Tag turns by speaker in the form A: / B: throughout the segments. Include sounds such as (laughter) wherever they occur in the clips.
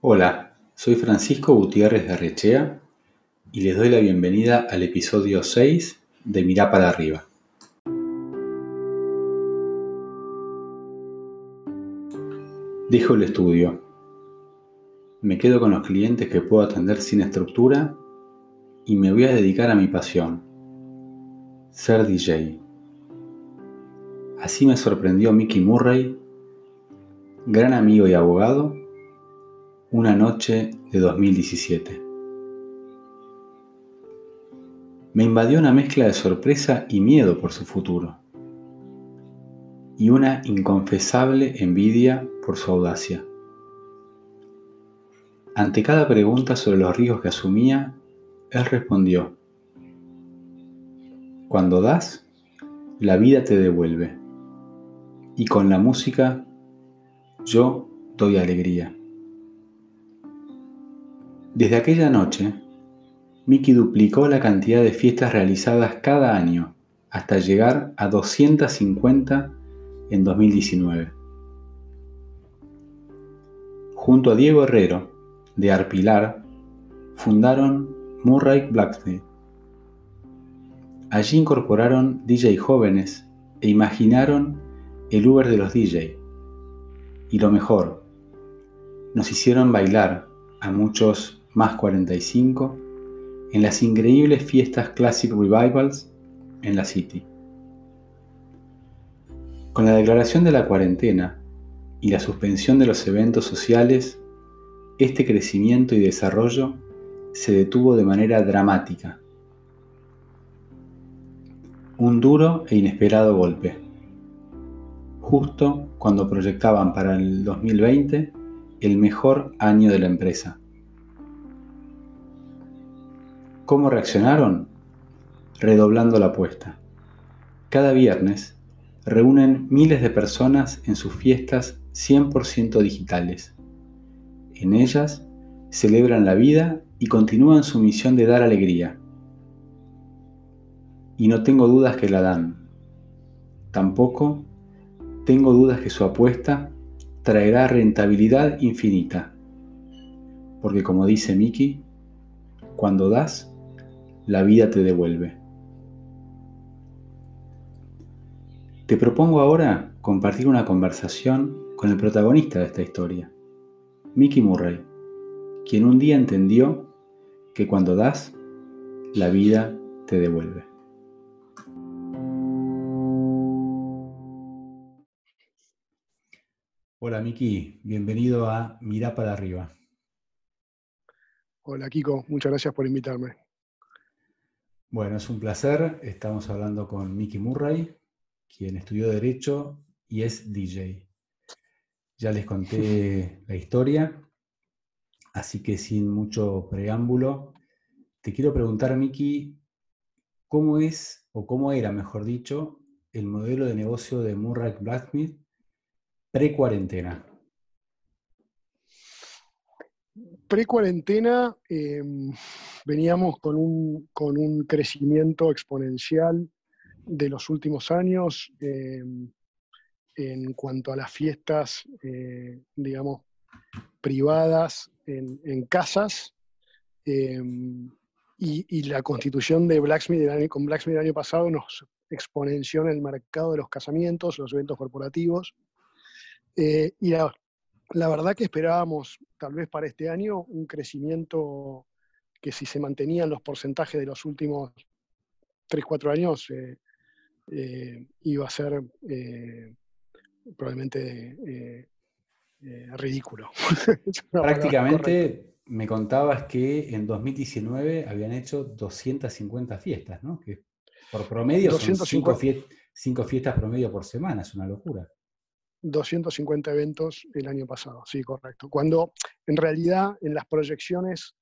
A: Hola, soy Francisco Gutiérrez de Arrechea y les doy la bienvenida al episodio 6 de Mirá para arriba. Dejo el estudio. Me quedo con los clientes que puedo atender sin estructura y me voy a dedicar a mi pasión, ser DJ. Así me sorprendió Mickey Murray, gran amigo y abogado, una noche de 2017. Me invadió una mezcla de sorpresa y miedo por su futuro, y una inconfesable envidia por su audacia. Ante cada pregunta sobre los riesgos que asumía, él respondió, Cuando das, la vida te devuelve, y con la música yo doy alegría. Desde aquella noche, Mickey duplicó la cantidad de fiestas realizadas cada año hasta llegar a 250 en 2019. Junto a Diego Herrero, de Arpilar, fundaron Murray Blacksmith. Allí incorporaron DJ jóvenes e imaginaron el Uber de los DJ. Y lo mejor, nos hicieron bailar a muchos más 45 en las increíbles fiestas Classic Revivals en la City. Con la declaración de la cuarentena y la suspensión de los eventos sociales, este crecimiento y desarrollo se detuvo de manera dramática. Un duro e inesperado golpe, justo cuando proyectaban para el 2020 el mejor año de la empresa. ¿Cómo reaccionaron? Redoblando la apuesta. Cada viernes reúnen miles de personas en sus fiestas 100% digitales. En ellas celebran la vida y continúan su misión de dar alegría. Y no tengo dudas que la dan. Tampoco tengo dudas que su apuesta traerá rentabilidad infinita. Porque como dice Miki, cuando das, la vida te devuelve. Te propongo ahora compartir una conversación con el protagonista de esta historia, Mickey Murray, quien un día entendió que cuando das, la vida te devuelve. Hola Miki, bienvenido a Mirá para arriba.
B: Hola Kiko, muchas gracias por invitarme.
A: Bueno, es un placer. Estamos hablando con Mickey Murray, quien estudió Derecho y es DJ. Ya les conté (laughs) la historia, así que sin mucho preámbulo, te quiero preguntar, Mickey, ¿cómo es, o cómo era, mejor dicho, el modelo de negocio de Murray Blacksmith pre-cuarentena?
B: Pre-cuarentena em, veníamos con un, con un, crecimiento exponencial de los últimos años em, en cuanto a las fiestas, eh, digamos, privadas en, casas em, y, la constitución de Blacksmith con Blacksmith el año pasado nos exponenció en el mercado de los casamientos, los eventos corporativos. Eh, y la, la verdad que esperábamos, tal vez para este año, un crecimiento que si se mantenían los porcentajes de los últimos 3, 4 años, eh, eh, iba a ser eh, probablemente ridículo. (laughs)
A: Prácticamente me contabas que en 2019 habían hecho 250 fiestas, ¿no? Que por promedio son 5 fiestas promedio por semana, es una locura.
B: 250 eventos el año pasado, sí, correcto. Cuando en realidad en las proyecciones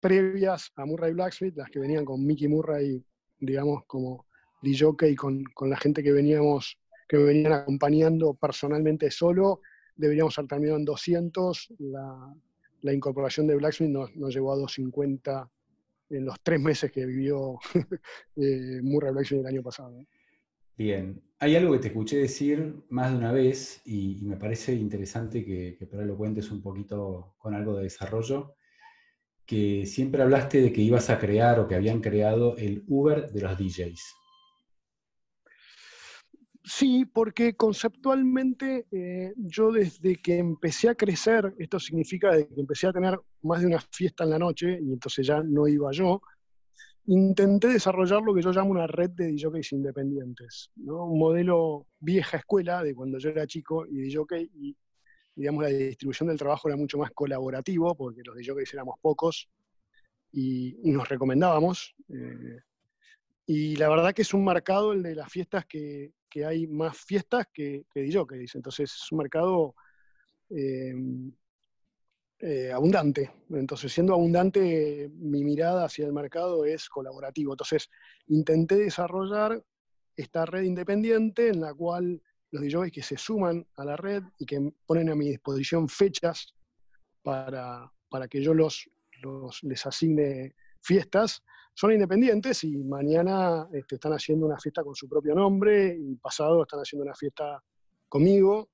B: previas a Murray Blacksmith, las que venían con Mickey Murray, digamos, como DJ con, con la gente que veníamos, que me venían acompañando personalmente solo, deberíamos haber terminado en 200. La, la incorporación de Blacksmith nos, nos, llevó a 250 en los tres meses que vivió (laughs) eh, Murray Blacksmith el año pasado.
A: Bien, hay algo que te escuché decir más de una vez y, me parece interesante que, ahí lo cuentes un poquito con algo de desarrollo, que siempre hablaste de que ibas a crear o que habían creado el Uber de los DJs.
B: Sí, porque conceptualmente eh, yo desde que empecé a crecer, esto significa que empecé a tener más de una fiesta en la noche, y entonces ya no iba yo, intenté desarrollar lo que yo llamo una red de DJs independientes, un modelo vieja escuela de cuando yo era chico y DJ, y digamos la distribución del trabajo era mucho más colaborativo, porque los DJs éramos pocos y, nos recomendábamos. Eh, y la verdad que es un mercado el de las fiestas que, que hay más fiestas que, que DJs. Entonces es un mercado eh, eh, abundante. Entonces, siendo abundante, mi mirada hacia el mercado es colaborativo. Entonces, intenté desarrollar esta red independiente en la cual los DJs que se suman a la red y que ponen a mi disposición fechas para, para que yo los, les asigne fiestas, son independientes y mañana este, están haciendo una fiesta con su propio nombre y pasado están haciendo una fiesta conmigo.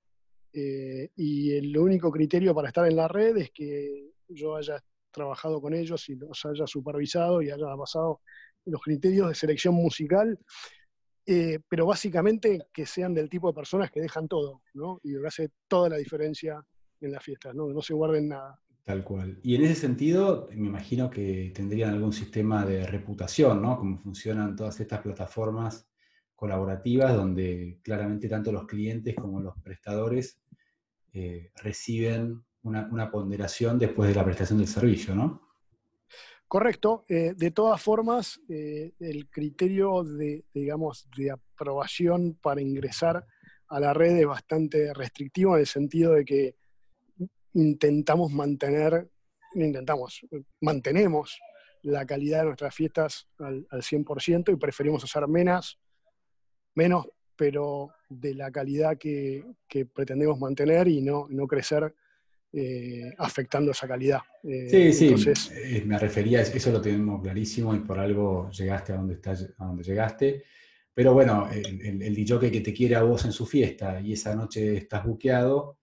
B: Eh, y el único criterio para estar en la red es que yo haya trabajado con ellos y los haya supervisado y haya pasado los criterios de selección musical, eh, pero básicamente que sean del tipo de personas que dejan todo, ¿no? Y que hace toda la diferencia en las fiestas, ¿no? No se guarden nada.
A: Tal cual. Y en ese sentido, me imagino que tendrían algún sistema de reputación, ¿no? Como funcionan todas estas plataformas colaborativas donde claramente tanto los clientes como los prestadores eh, reciben una, ponderación después de la prestación del servicio, ¿no?
B: Correcto. Eh, de todas formas, eh, el criterio de, digamos, de aprobación para ingresar a la red es bastante restrictivo en el sentido de que intentamos mantener, intentamos, mantenemos la calidad de nuestras fiestas al, 100% y preferimos hacer menos, menos, pero de la calidad que, pretendemos mantener y no, no crecer eh, afectando esa calidad.
A: Eh, sí, sí, eh, me refería, eso lo tenemos clarísimo y por algo llegaste a donde, estás, a donde llegaste. Pero bueno, el, el, DJ que te quiere a vos en su fiesta y esa noche estás buqueado,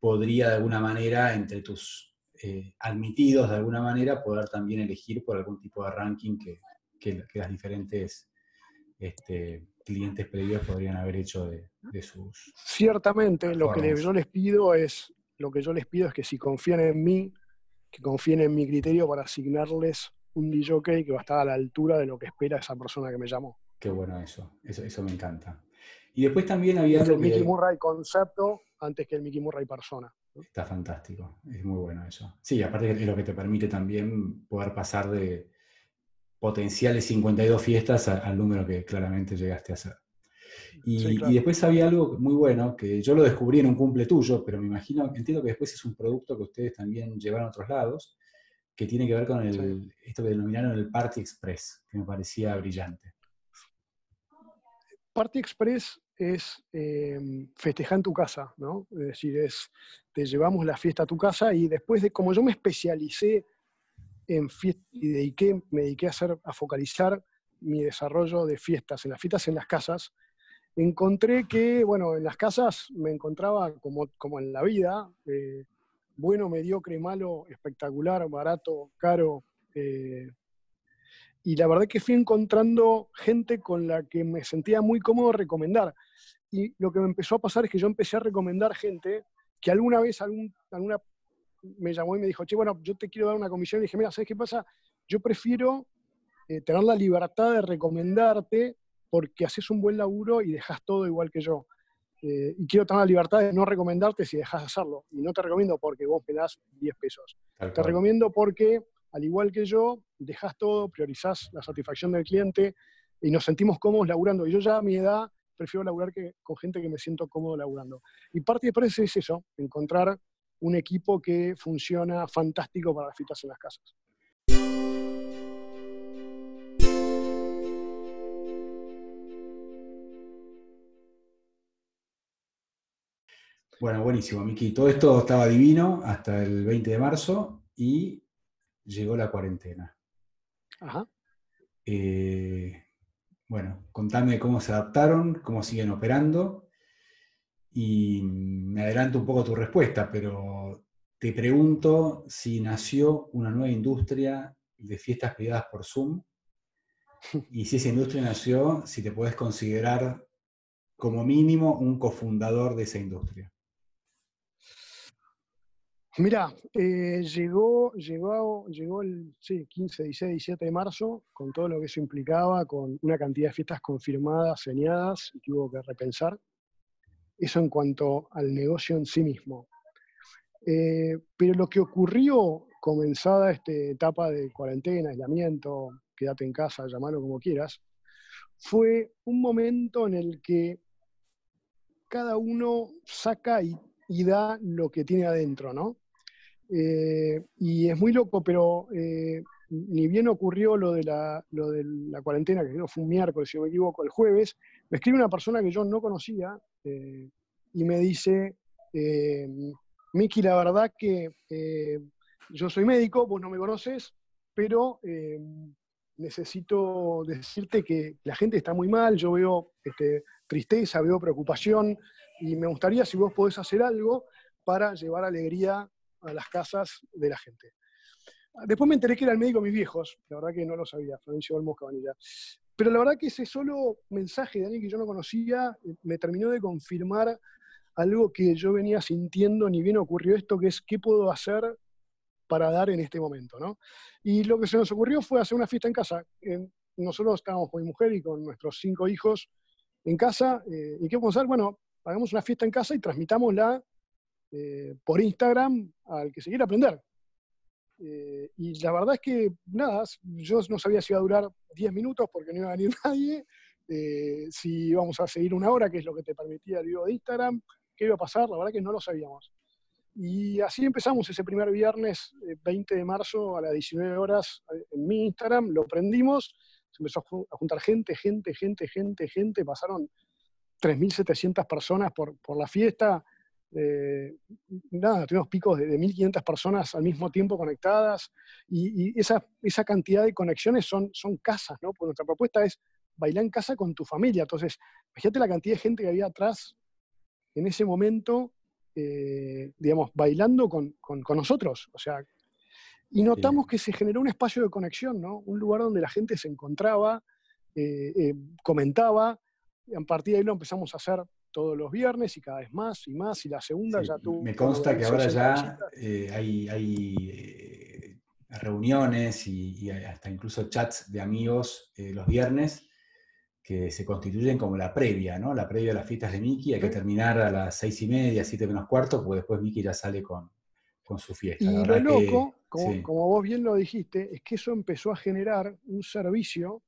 A: podría de alguna manera, entre tus eh, admitidos de alguna manera, poder también elegir por algún tipo de ranking que, que, las diferentes este, clientes previos podrían haber hecho de, sus.
B: Ciertamente, lo que yo les pido es, lo que yo les pido es que si confían en mí, que confíen en mi criterio para asignarles un DJ que va a estar a la altura de lo que espera esa persona que me llamó.
A: Qué bueno eso, eso, eso me encanta. Y después también había...
B: el Mickey Murray concepto antes que el Mickey Murray persona.
A: Está fantástico, es muy bueno eso. Sí, aparte es lo que te permite también poder pasar de potenciales 52 fiestas al número que claramente llegaste a hacer. Y, y, después había algo muy bueno, que yo lo descubrí en un cumple tuyo, pero me imagino, entiendo que después es un producto que ustedes también llevaron a otros lados, que tiene que ver con el, esto que denominaron el Party Express, que me parecía brillante.
B: Party Express es eh, festejar en tu casa, ¿no? Es decir, es, te llevamos la fiesta a tu casa y después de, como yo me especialicé en fiestas y dediqué, me dediqué a, hacer, a focalizar mi desarrollo de fiestas, en las fiestas en las casas, encontré que, bueno, en las casas me encontraba como, como en la vida, eh, bueno, mediocre, malo, espectacular, barato, caro, eh, y la verdad que fui encontrando gente con la que me sentía muy cómodo recomendar. Y lo que me empezó a pasar es que yo empecé a recomendar gente que alguna vez algún, alguna me llamó y me dijo, che, bueno, yo te quiero dar una comisión. Y dije, mira, ¿sabes qué pasa? Yo prefiero eh, tener la libertad de recomendarte porque haces un buen laburo y dejas todo igual que yo. Eh, y quiero tener la libertad de no recomendarte si dejas de hacerlo. Y no te recomiendo porque vos me das 10 pesos. Te recomiendo porque al igual que yo, dejas todo, priorizás la satisfacción del cliente y nos sentimos cómodos laburando. Y yo ya a mi edad prefiero laburar que, con gente que me siento cómodo laburando. Y parte de eso es eso, encontrar un equipo que funciona fantástico para las fiestas en las casas.
A: Bueno, buenísimo, Miki. Todo esto estaba divino hasta el 20 de marzo y llegó la cuarentena. Ajá. Eh, bueno, contame cómo se adaptaron, cómo siguen operando y me adelanto un poco tu respuesta, pero te pregunto si nació una nueva industria de fiestas privadas por Zoom y si esa industria nació, si te puedes considerar como mínimo un cofundador de esa industria.
B: Mira, eh, llegó, llegó, llegó el 15, 16, 17 de marzo, con todo lo que eso implicaba, con una cantidad de fiestas confirmadas, señadas, y que hubo que repensar. Eso en cuanto al negocio en sí mismo. Eh, pero lo que ocurrió, comenzada esta etapa de cuarentena, aislamiento, quédate en casa, llamarlo como quieras, fue un momento en el que cada uno saca y, da lo que tiene adentro, ¿no? Eh, y es muy loco, pero eh, ni bien ocurrió lo de, la, lo de la cuarentena, que fue un miércoles, si no me equivoco, el jueves, me escribe una persona que yo no conocía eh, y me dice, Miki, la verdad que yo soy médico, vos no me conoces, pero necesito decirte que la gente está muy mal, yo veo este, tristeza, veo preocupación y me gustaría si vos podés hacer algo para llevar alegría a las casas de la gente. Después me enteré que era el médico de mis viejos, la verdad que no lo sabía, Florencio Olmos Cabanilla. Pero la verdad que ese solo mensaje de alguien que yo no conocía eh, me terminó de confirmar algo que yo venía sintiendo, ni bien ocurrió esto, que es qué puedo hacer para dar en este momento, ¿no? Y lo que se nos ocurrió fue hacer una fiesta en casa. nosotros estábamos con mi mujer y con nuestros cinco hijos en casa. Eh, ¿Y qué a hacer? Bueno, hagamos una fiesta en casa y transmitámosla eh, por Instagram al que se quiera aprender. Eh, y la verdad es que, nada, yo no sabía si iba a durar 10 minutos porque no iba a venir (laughs) nadie, si íbamos a seguir una hora, que es lo que te permitía el video de Instagram, qué iba a pasar, la verdad que no lo sabíamos. Y así empezamos ese primer viernes 20 de marzo a las 19 horas en mi Instagram, lo prendimos se empezó a juntar gente, gente, gente, gente, gente, pasaron 3.700 personas por, por la fiesta. Eh, nada, tuvimos picos de, 1.500 personas al mismo tiempo conectadas y, esa, esa, cantidad de conexiones son, son casas, ¿no? Porque nuestra propuesta es bailar en casa con tu familia. Entonces, fíjate la cantidad de gente que había atrás en ese momento, eh, digamos, bailando con, con, con, nosotros. O sea, y notamos que se generó un espacio de conexión, ¿no? Un lugar donde la gente se encontraba, eh, eh, comentaba, y a partir de ahí lo empezamos a hacer todos los viernes y cada vez más y más, y la segunda ya tuvo...
A: Me consta que ahora ya eh, hay, reuniones y, hasta incluso chats de amigos los viernes que se constituyen como la previa, ¿no? La previa a las fiestas de Miki, hay que terminar a las seis y media, siete menos cuarto, porque después Miki ya sale con, con su fiesta.
B: Y lo loco, como, vos bien lo dijiste, es que eso empezó a generar un servicio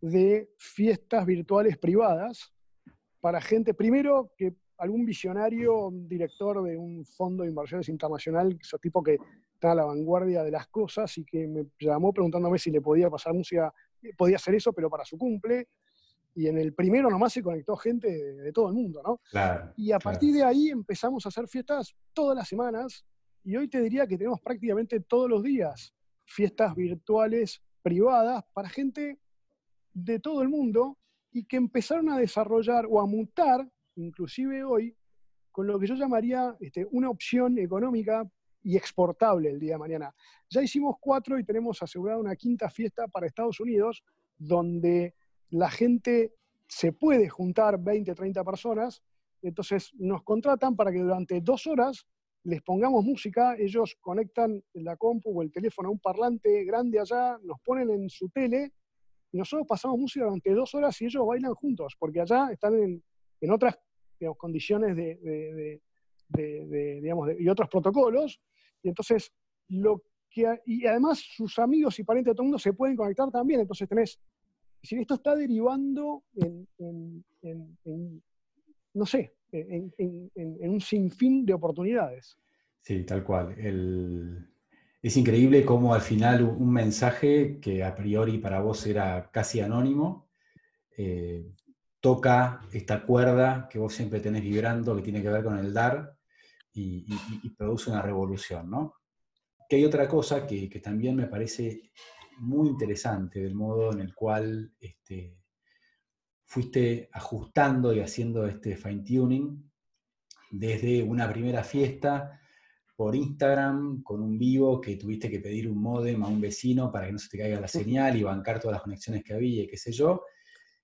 B: de fiestas virtuales privadas para gente, primero que algún visionario, un director de un fondo de inversiones internacional, ese tipo que está a la vanguardia de las cosas y que me llamó preguntándome si le podía pasar música, eh, podía hacer eso, pero para su cumple. Y en el primero nomás se conectó gente de, todo el mundo, ¿no? y a partir de ahí empezamos a hacer fiestas todas las semanas y hoy te diría que tenemos prácticamente todos los días fiestas virtuales privadas para gente de todo el mundo y que empezaron a desarrollar o a mutar, inclusive hoy, con lo que yo llamaría este, una opción económica y exportable el día de mañana. Ya hicimos cuatro y tenemos asegurada una quinta fiesta para Estados Unidos, donde la gente se puede juntar 20, 30 personas, entonces nos contratan para que durante dos horas les pongamos música, ellos conectan la compu o el teléfono a un parlante grande allá, nos ponen en su tele y nosotros pasamos música durante dos horas y ellos bailan juntos, porque allá están en, otras condiciones de, digamos, y otros protocolos, y entonces lo que, y además sus amigos y parientes de todo el mundo se pueden conectar también, entonces tenés, esto está derivando en no sé, en, un sinfín de oportunidades.
A: Sí, tal cual. Es increíble cómo al final un mensaje que a priori para vos era casi anónimo, eh, toca esta cuerda que vos siempre tenés vibrando, que tiene que ver con el dar, y, produce una revolución, ¿no? Que hay otra cosa que, también me parece muy interesante del modo en el cual este, fuiste ajustando y haciendo este fine tuning desde una primera fiesta por Instagram con un vivo que tuviste que pedir un modem a un vecino para que no se te caiga la señal y bancar todas las conexiones que había y qué sé yo,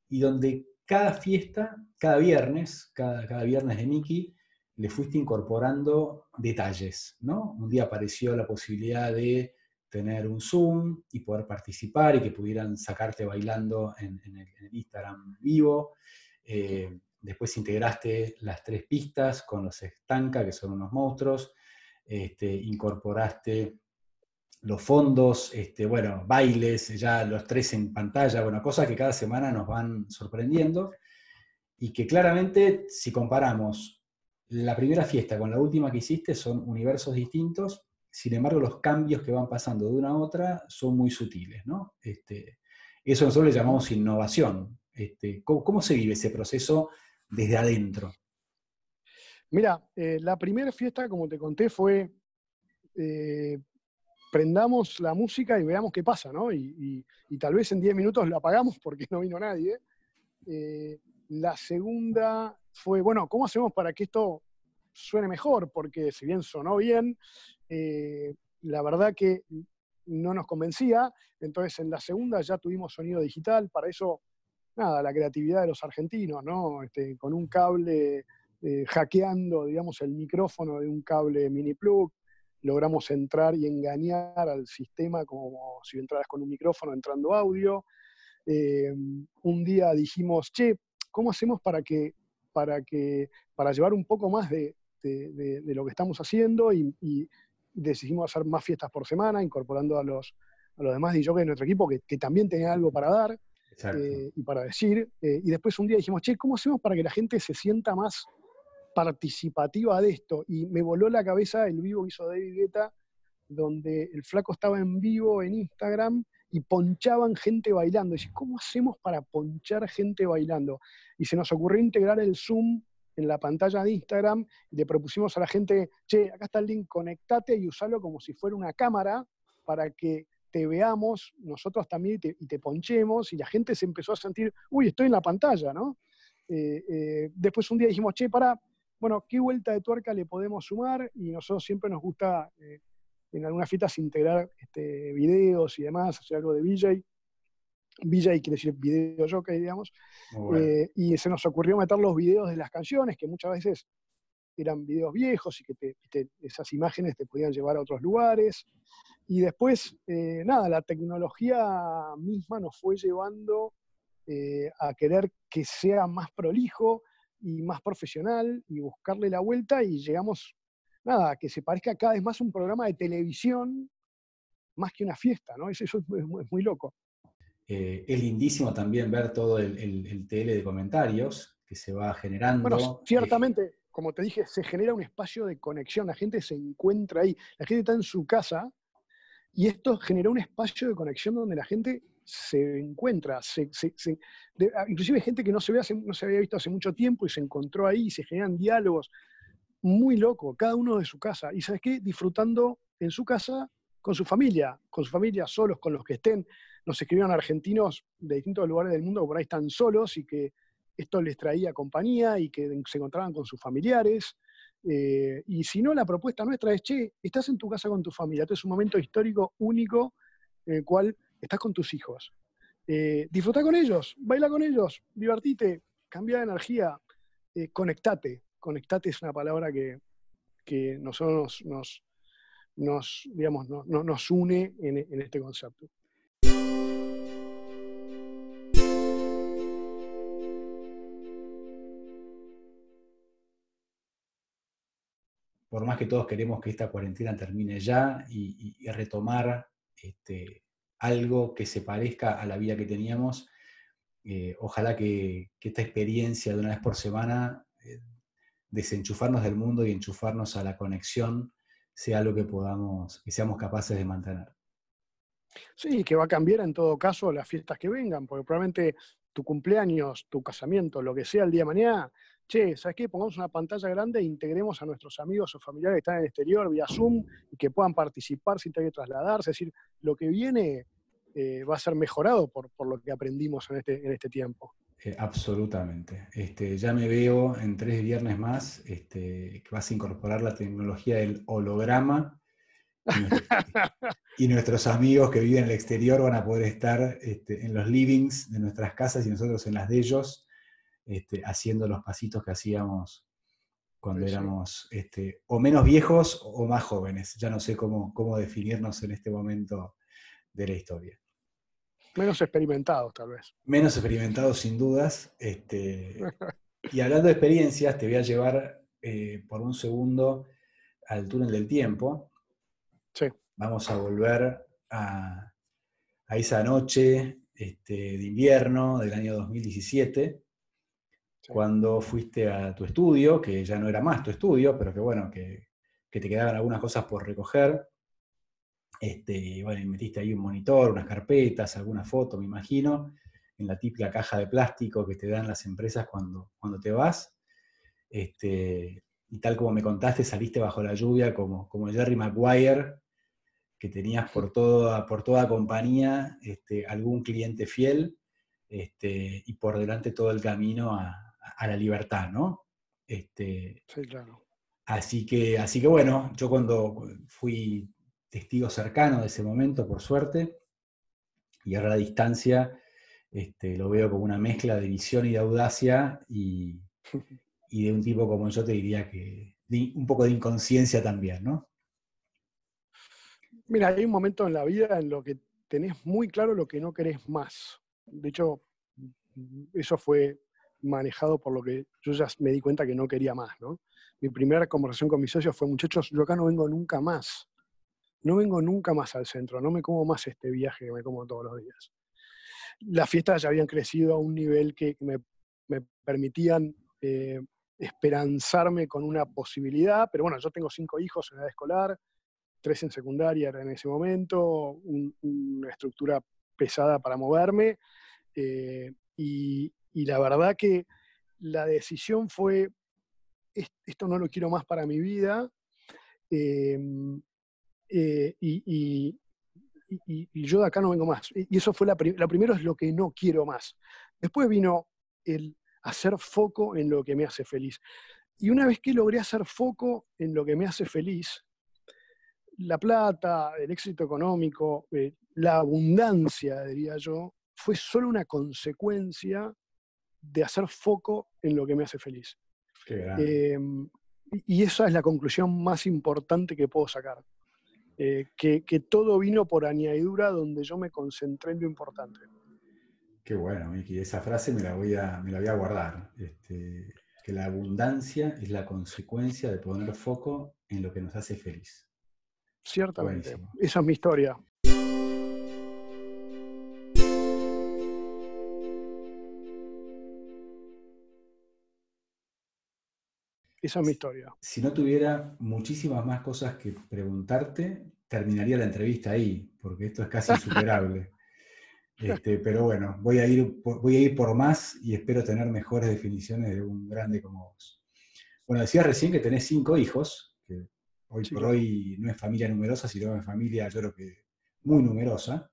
A: y donde cada fiesta, cada viernes, cada, cada viernes de Mickey, le fuiste incorporando detalles, ¿no? Un día apareció la posibilidad de tener un Zoom y poder participar y que pudieran sacarte bailando en, el, Instagram vivo. Eh, después integraste las tres pistas con los estanca, que son unos monstruos. Este, incorporaste los fondos, este, bueno, bailes, ya los tres en pantalla, bueno, cosas que cada semana nos van sorprendiendo y que claramente si comparamos la primera fiesta con la última que hiciste son universos distintos, sin embargo los cambios que van pasando de una a otra son muy sutiles, ¿no? Este, eso nosotros le llamamos innovación. Este, ¿cómo, se vive ese proceso desde adentro?
B: Mira, eh, la primera fiesta, como te conté, fue eh, prendamos la música y veamos qué pasa, ¿no? Y, tal vez en 10 minutos la apagamos porque no vino nadie. Eh, la segunda fue, bueno, ¿cómo hacemos para que esto suene mejor? Porque si bien sonó bien, la verdad que no nos convencía. Entonces en la segunda ya tuvimos sonido digital. Para eso, nada, la creatividad de los argentinos, ¿no? Este, con un cable eh, hackeando, digamos, el micrófono de un cable mini plug, logramos entrar y engañar al sistema como si entraras con un micrófono entrando audio. Eh, un día dijimos, che, ¿cómo hacemos para que, para que, para llevar un poco más de, lo que estamos haciendo y, decidimos hacer más fiestas por semana, incorporando a los, a los demás DJs de nuestro equipo que, que también tenían algo para dar eh, y para decir. y después un día dijimos, che, ¿cómo hacemos para que la gente se sienta más participativa de esto. Y me voló la cabeza el vivo que hizo David Guetta, donde el flaco estaba en vivo en Instagram y ponchaban gente bailando. Y dice, ¿cómo hacemos para ponchar gente bailando? Y se nos ocurrió integrar el Zoom en la pantalla de Instagram y le propusimos a la gente, che, acá está el link, conectate y usalo como si fuera una cámara para que te veamos nosotros también y te, ponchemos y la gente se empezó a sentir, uy, estoy en la pantalla, ¿no? Eh, eh, después un día dijimos, che, para, bueno, ¿qué vuelta de tuerca le podemos sumar? Y nosotros siempre nos gusta eh, en algunas fiestas integrar este, videos y demás, hacer algo de VJ. VJ quiere decir video jockey, digamos. Eh, y se nos ocurrió meter los videos de las canciones, que muchas veces eran videos viejos y que esas imágenes te podían llevar a otros lugares. Y después, eh, nada, la tecnología misma nos fue llevando a querer que sea más prolijo, y más profesional y buscarle la vuelta y llegamos, nada, que se parezca cada vez más un programa de televisión más que una fiesta, ¿no? Eso, es, muy, loco.
A: Eh, es lindísimo también ver todo el, el, TL de comentarios que se va generando.
B: Bueno, ciertamente, como te dije, se genera un espacio de conexión, la gente se encuentra ahí, la gente está en su casa y esto generó un espacio de conexión donde la gente se encuentra, ah, inclusive gente que no se, no se había visto hace mucho tiempo y se encontró ahí, se generan diálogos, muy loco, cada uno de su casa. Y sabes qué, disfrutando en su casa con su familia, con su familia, solos, con los que estén. Nos escribieron argentinos de distintos lugares del mundo que por ahí están solos y que esto les traía compañía y que se encontraban con sus familiares. Eh, y si no, la propuesta nuestra es, che, estás en tu casa con tu familia, este es un momento histórico único en el cual estás con tus hijos. Eh, disfruta con ellos, baila con ellos, divertite, cambia de energía, eh, conectate. Conectate es una palabra que, nosotros nos, nos, digamos, nos une en, en este concepto.
A: por más que todos queremos que esta cuarentena termine ya y, y retomar este, algo que se parezca a la vida que teníamos. Eh, ojalá que, esta experiencia de una vez por semana, eh, desenchufarnos del mundo y enchufarnos a la conexión, sea algo que podamos, que seamos capaces de mantener.
B: Sí, que va a cambiar en todo caso las fiestas que vengan, porque probablemente tu cumpleaños, tu casamiento, lo que sea el día de mañana, che, ¿sabes qué? Pongamos una pantalla grande e integremos a nuestros amigos o familiares que están en el exterior vía Zoom y que puedan participar sin tener que trasladarse. Es decir, lo que viene eh, va a ser mejorado por, lo que aprendimos en este, en este tiempo.
A: Eh, absolutamente. Este, ya me veo en tres viernes más este, que vas a incorporar la tecnología del holograma y, (laughs) nuestros amigos que viven en el exterior van a poder estar este, en los livings de nuestras casas y nosotros en las de ellos, este, haciendo los pasitos que hacíamos cuando éramos este, o menos viejos o más jóvenes. Ya no sé cómo, cómo definirnos en este momento de la historia.
B: Menos experimentados, tal vez.
A: Menos experimentados, sin dudas. Este, (laughs) y hablando de experiencias, te voy a llevar eh, por un segundo al túnel del tiempo.
B: Sí.
A: Vamos a volver a, esa noche este, de invierno del año 2017, cuando fuiste a tu estudio, que ya no era más tu estudio, pero que bueno, que, te quedaban algunas cosas por recoger este, metiste ahí un monitor, unas carpetas, alguna foto, me imagino, en la típica caja de plástico que te dan las empresas cuando, cuando te vas. Este, y tal como me contaste, saliste bajo la lluvia como, como Jerry Maguire, que tenías por toda, por toda compañía este, algún cliente fiel y por delante todo el camino a, la libertad, ¿no?
B: Este, sí, claro.
A: Así que, así que bueno, yo cuando fui testigo cercano de ese momento, por suerte, y ahora a la distancia este, lo veo como una mezcla de visión y de audacia y, (laughs) de un tipo como yo te diría que un poco de inconsciencia también, ¿no?
B: Mira, hay un momento en la vida en lo que tenés muy claro lo que no querés más. De hecho, eso fue manejado por lo que yo ya me di cuenta que no quería más, ¿no? Mi primera conversación con mis socios fue, muchachos, yo acá no vengo nunca más no vengo nunca más al centro, no me como más este viaje que me como todos los días. Las fiestas ya habían crecido a un nivel que me, permitían eh, esperanzarme con una posibilidad, pero bueno, yo tengo cinco hijos en edad escolar, tres en secundaria en ese momento, una estructura pesada para moverme, eh, y, la verdad que la decisión fue, esto no lo quiero más para mi vida, eh, eh, y, yo de acá no vengo más. Y eso fue la, la primero es lo que no quiero más. Después vino el hacer foco en lo que me hace feliz. Y una vez que logré hacer foco en lo que me hace feliz, la plata, el éxito económico, eh, la abundancia, diría yo, fue solo una consecuencia de hacer foco en lo que me hace feliz. Em, y esa es la conclusión más importante que puedo sacar. Eh, que, todo vino por añadidura donde yo me concentré en lo importante.
A: Qué bueno, Miki, esa frase me la voy a, me la voy a guardar. Este, que la abundancia es la consecuencia de poner foco en lo que nos hace feliz.
B: Ciertamente, esa es mi historia. Esa es mi historia.
A: Si no tuviera muchísimas más cosas que preguntarte, terminaría la entrevista ahí, porque esto es casi (laughs) insuperable. Este, (laughs) pero bueno, voy a, ir, voy a ir por más y espero tener mejores definiciones de un grande como vos. Bueno, decías recién que tenés cinco hijos, que hoy por hoy no es familia numerosa, sino es familia, yo creo que muy numerosa.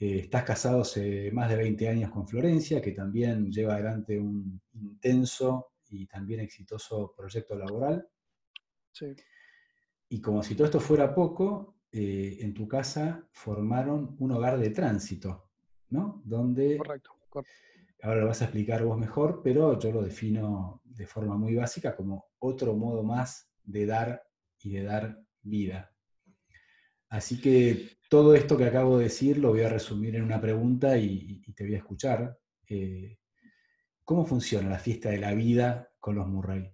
A: Eh, estás casado hace más de 20 años con Florencia, que también lleva adelante un intenso y también exitoso proyecto laboral.
B: Sí.
A: Y como si todo esto fuera poco, eh, en tu casa formaron un hogar de tránsito, ¿no? Donde...
B: Correcto,
A: Ahora lo vas a explicar vos mejor, pero yo lo defino de forma muy básica como otro modo más de dar y de dar vida. Así que todo esto que acabo de decir lo voy a resumir en una pregunta y, te voy a escuchar. Eh, ¿Cómo funciona la fiesta de la vida con los Murray?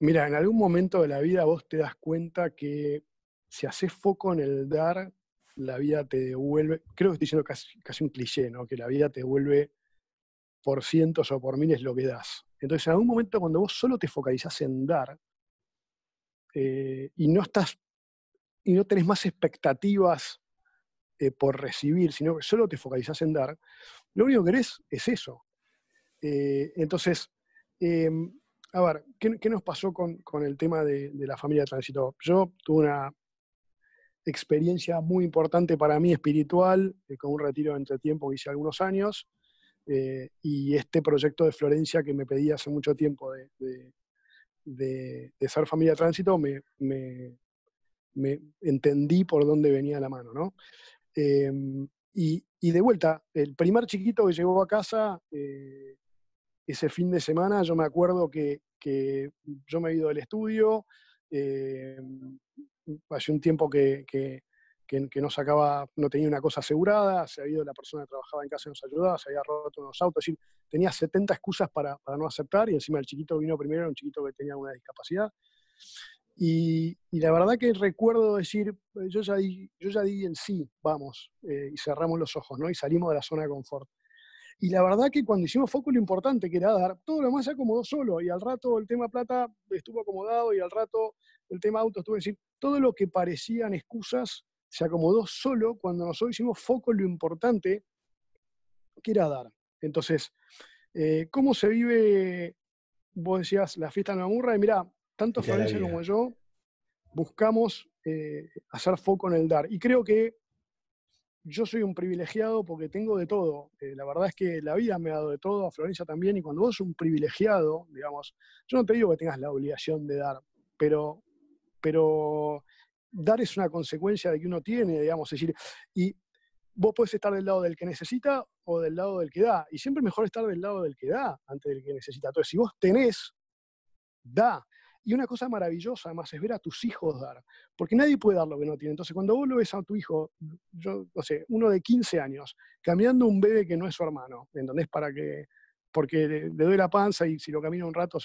B: Mira, en algún momento de la vida vos te das cuenta que si haces foco en el dar, la vida te devuelve, creo que estoy diciendo casi, un cliché, ¿no? Que la vida te devuelve por cientos o por miles lo que das. Entonces, en algún momento cuando vos solo te focalizás en dar eh, y no estás y no tenés más expectativas eh, por recibir, sino que solo te focalizás en dar, lo único que querés es eso. Eh, entonces, em, a ver, ¿qué, nos pasó con, el tema de, la familia de tránsito? Yo tuve una experiencia muy importante para mí espiritual, eh, con un retiro de entretiempo que hice algunos años, eh, y este proyecto de Florencia que me pedí hace mucho tiempo de, de, ser familia tránsito, me, me, entendí por dónde venía la mano, ¿no? Y, de vuelta, el primer chiquito que llegó a casa, eh, ese fin de semana, yo me acuerdo que, yo me he ido del estudio, eh, hace un tiempo que, que, no sacaba, no tenía una cosa asegurada, se había ido la persona que trabajaba en casa y nos ayudaba, se había roto unos autos, es decir, tenía 70 excusas para, para, no aceptar y encima el chiquito vino primero, era un chiquito que tenía una discapacidad. Y, la verdad que recuerdo decir, yo ya di, yo ya di el sí, vamos, eh, y cerramos los ojos, ¿no? Y salimos de la zona de confort. Y la verdad que cuando hicimos foco lo importante que era dar, todo lo demás se acomodó solo. Y al rato el tema plata estuvo acomodado y al rato el tema auto estuvo decir, todo lo que parecían excusas se acomodó solo cuando nosotros hicimos foco lo importante que era dar. Entonces, eh, ¿cómo se vive, vos decías, la fiesta en la murra? Y mira, tanto Florencia como yo buscamos eh, hacer foco en el dar. Y creo que yo soy un privilegiado porque tengo de todo. Eh, la verdad es que la vida me ha dado de todo, a Florencia también, y cuando vos sos un privilegiado, digamos, yo no te digo que tengas la obligación de dar, pero, pero dar es una consecuencia de que uno tiene, digamos, es decir, y vos podés estar del lado del que necesita o del lado del que da, y siempre mejor estar del lado del que da antes del que necesita. Entonces, si vos tenés, da. Y una cosa maravillosa, además, es ver a tus hijos dar, porque nadie puede dar lo que no tiene. Entonces, cuando vos lo ves a tu hijo, yo no sé, uno de 15 años, cambiando un bebé que no es su hermano, ¿entendés? Para que, porque le, doy la panza y si lo camina un rato,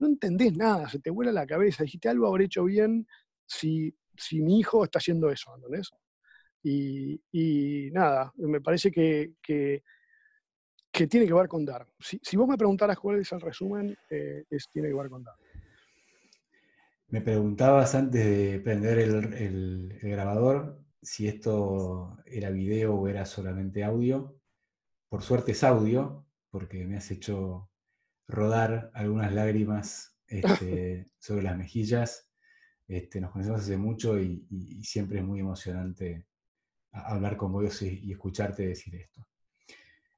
B: no entendés nada, se te vuela la cabeza, dijiste algo habré hecho bien si, si mi hijo está haciendo eso, ¿entendés? Y, y nada, me parece que, que, que, tiene que ver con dar. Si, si, vos me preguntaras cuál es el resumen, eh, es, tiene que ver con dar.
A: Me preguntabas antes de prender el, el, grabador si esto era video o era solamente audio. Por suerte es audio, porque me has hecho rodar algunas lágrimas este, (laughs) sobre las mejillas. Este, nos conocemos hace mucho y, siempre es muy emocionante hablar con vos y, escucharte decir esto.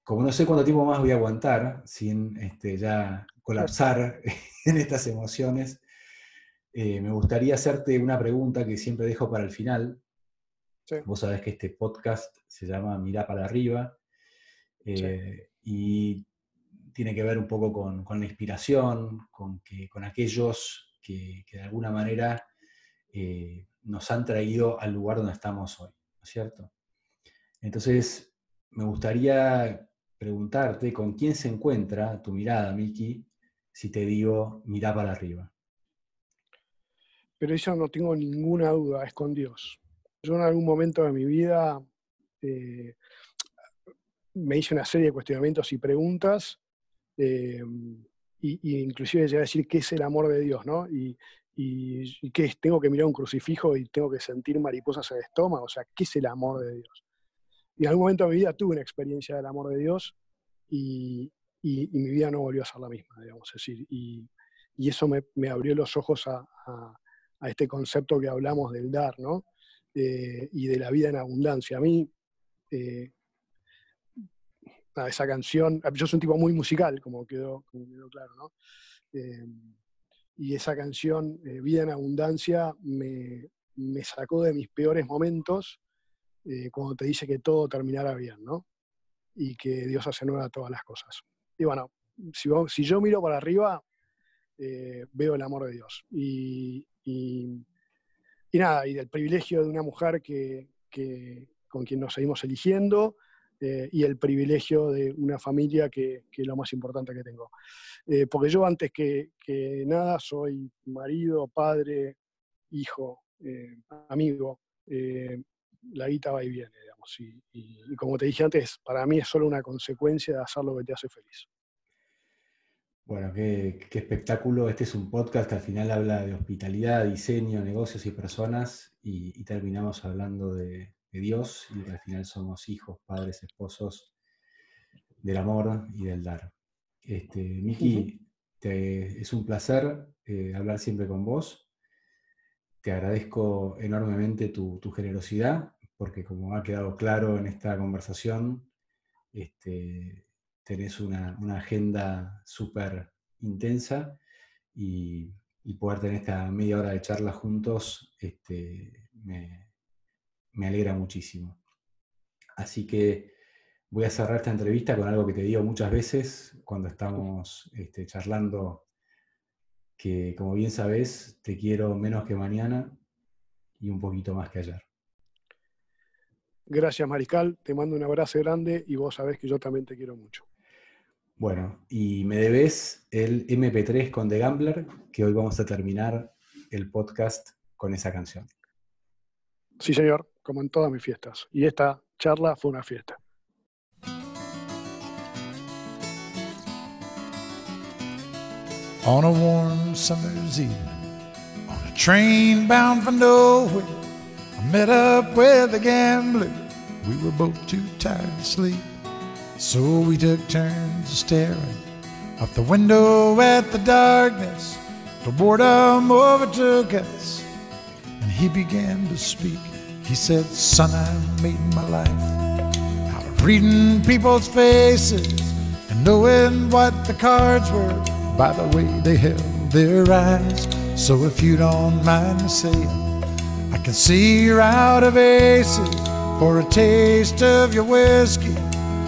A: Como no sé cuánto tiempo más voy a aguantar sin este, ya colapsar (laughs) en estas emociones, eh, me gustaría hacerte una pregunta que siempre dejo para el final. Vos sabés que este podcast se llama Mirá para arriba eh, y tiene que ver un poco con, la inspiración, con, que, con aquellos que, de alguna manera eh, nos han traído al lugar donde estamos hoy, ¿no es cierto? Entonces, me gustaría preguntarte con quién se encuentra tu mirada, Miki, si te digo mirá para arriba
B: pero eso no tengo ninguna duda, es con Dios. Yo en algún momento de mi vida eh, me hice una serie de cuestionamientos y preguntas, eh, y, inclusive llegué a decir qué es el amor de Dios, ¿no? Y, y, qué es, tengo que mirar un crucifijo y tengo que sentir mariposas en el estómago, o sea, ¿qué es el amor de Dios? Y en algún momento de mi vida tuve una experiencia del amor de Dios y, mi vida no volvió a ser la misma, digamos, decir, y, eso me, abrió los ojos a este concepto que hablamos del dar, ¿no? Eh, y de la vida en abundancia. A mí, eh, esa canción, yo soy un tipo muy musical, como quedó, claro, ¿no? Eh, y esa canción, Vida en Abundancia, me, sacó de mis peores momentos cuando te dice que todo terminará bien, ¿no? Y que Dios hace nueva todas las cosas. Y bueno, si, si yo miro para arriba, veo el amor de Dios. Y, y, nada, y del privilegio de una mujer que, con quien nos seguimos eligiendo eh, y el privilegio de una familia que, es lo más importante que tengo. Eh, porque yo antes que, nada soy marido, padre, hijo, eh, amigo. la guita va y viene, digamos. y como te dije antes, para mí es solo una consecuencia de hacer lo que te hace feliz.
A: Bueno, qué, espectáculo. Este es un podcast que al final habla de hospitalidad, diseño, negocios y personas y, terminamos hablando de, Dios y que al final somos hijos, padres, esposos del amor y del dar. Este, Miki, es un placer eh, hablar siempre con vos. te agradezco enormemente tu, generosidad, porque como ha quedado claro en esta conversación, este, tenés una, agenda súper intensa y, poder tener esta media hora de charla juntos este, me, alegra muchísimo. Así que voy a cerrar esta entrevista con algo que te digo muchas veces cuando estamos este, charlando que como bien sabes, te quiero menos que mañana y un poquito más que ayer.
B: Gracias, Mariscal. Te mando un abrazo grande y vos sabés que yo también te quiero mucho.
A: Bueno, y me debes el MP3 con The Gambler, que hoy vamos a terminar el podcast con esa canción.
B: Sí, señor, como en todas mis fiestas. Y esta charla fue una fiesta.
C: on a warm summer's evening on a train bound for nowhere. I met up with a gambler. We were both too tired to sleep, so we took turns staring out the window at the darkness. The boredom overtook us, and he began to speak. He said, Son, I made my life out of reading people's faces and knowing what the cards were by the way they held their eyes. So if you don't mind me saying, I can see you're out of aces. For a taste of your whiskey,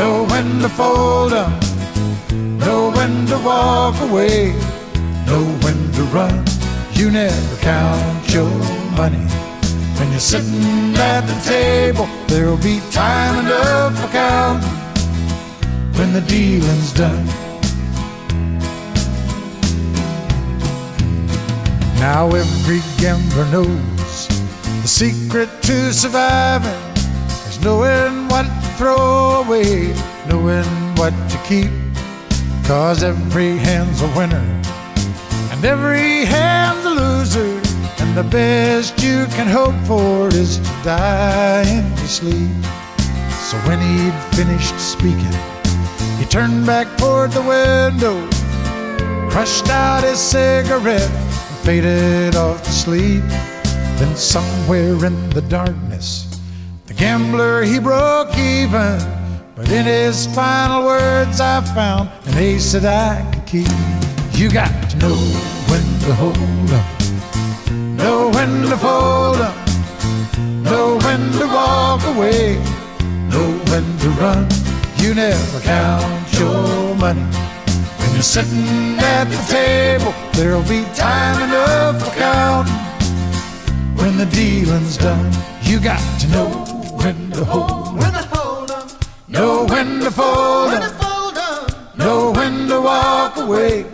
C: know when to fold up, know when to walk away, know when to run. You never count your money. When you're sitting at the table, there'll be time enough for counting when the dealing's done. Now every gambler knows the secret to surviving knowing what to throw away, knowing what to keep. Cause every hand's a winner and every hand's a loser. And the best you can hope for is to die in your sleep. So when he'd finished speaking, he turned back toward the window, crushed out his cigarette and faded off to sleep. Then somewhere in the darkness, the gambler he broke even. But in his final words, I found an ace that I could keep. You got to know when to hold up, know when to fold up, know when to walk away, know when to run. You never count your money when you're sitting at the table There'll be time enough for counting when the dealing's done. You got to know when to hold when to hold em. know when to fold when to fold em. know when to walk away,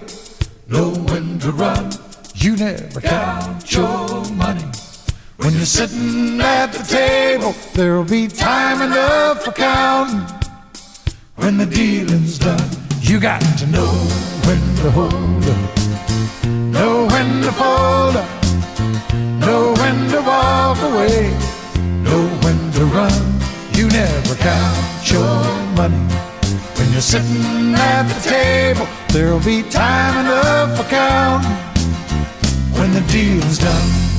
C: know when to run. You never count your money. When you're sitting at the table, there'll be time enough for counting when the dealing's done. You got to know when to hold up Know when to fold up, know when to walk away, to run. You never count your money. When you're sitting at the table, there'll be time enough for counting when the deal's done.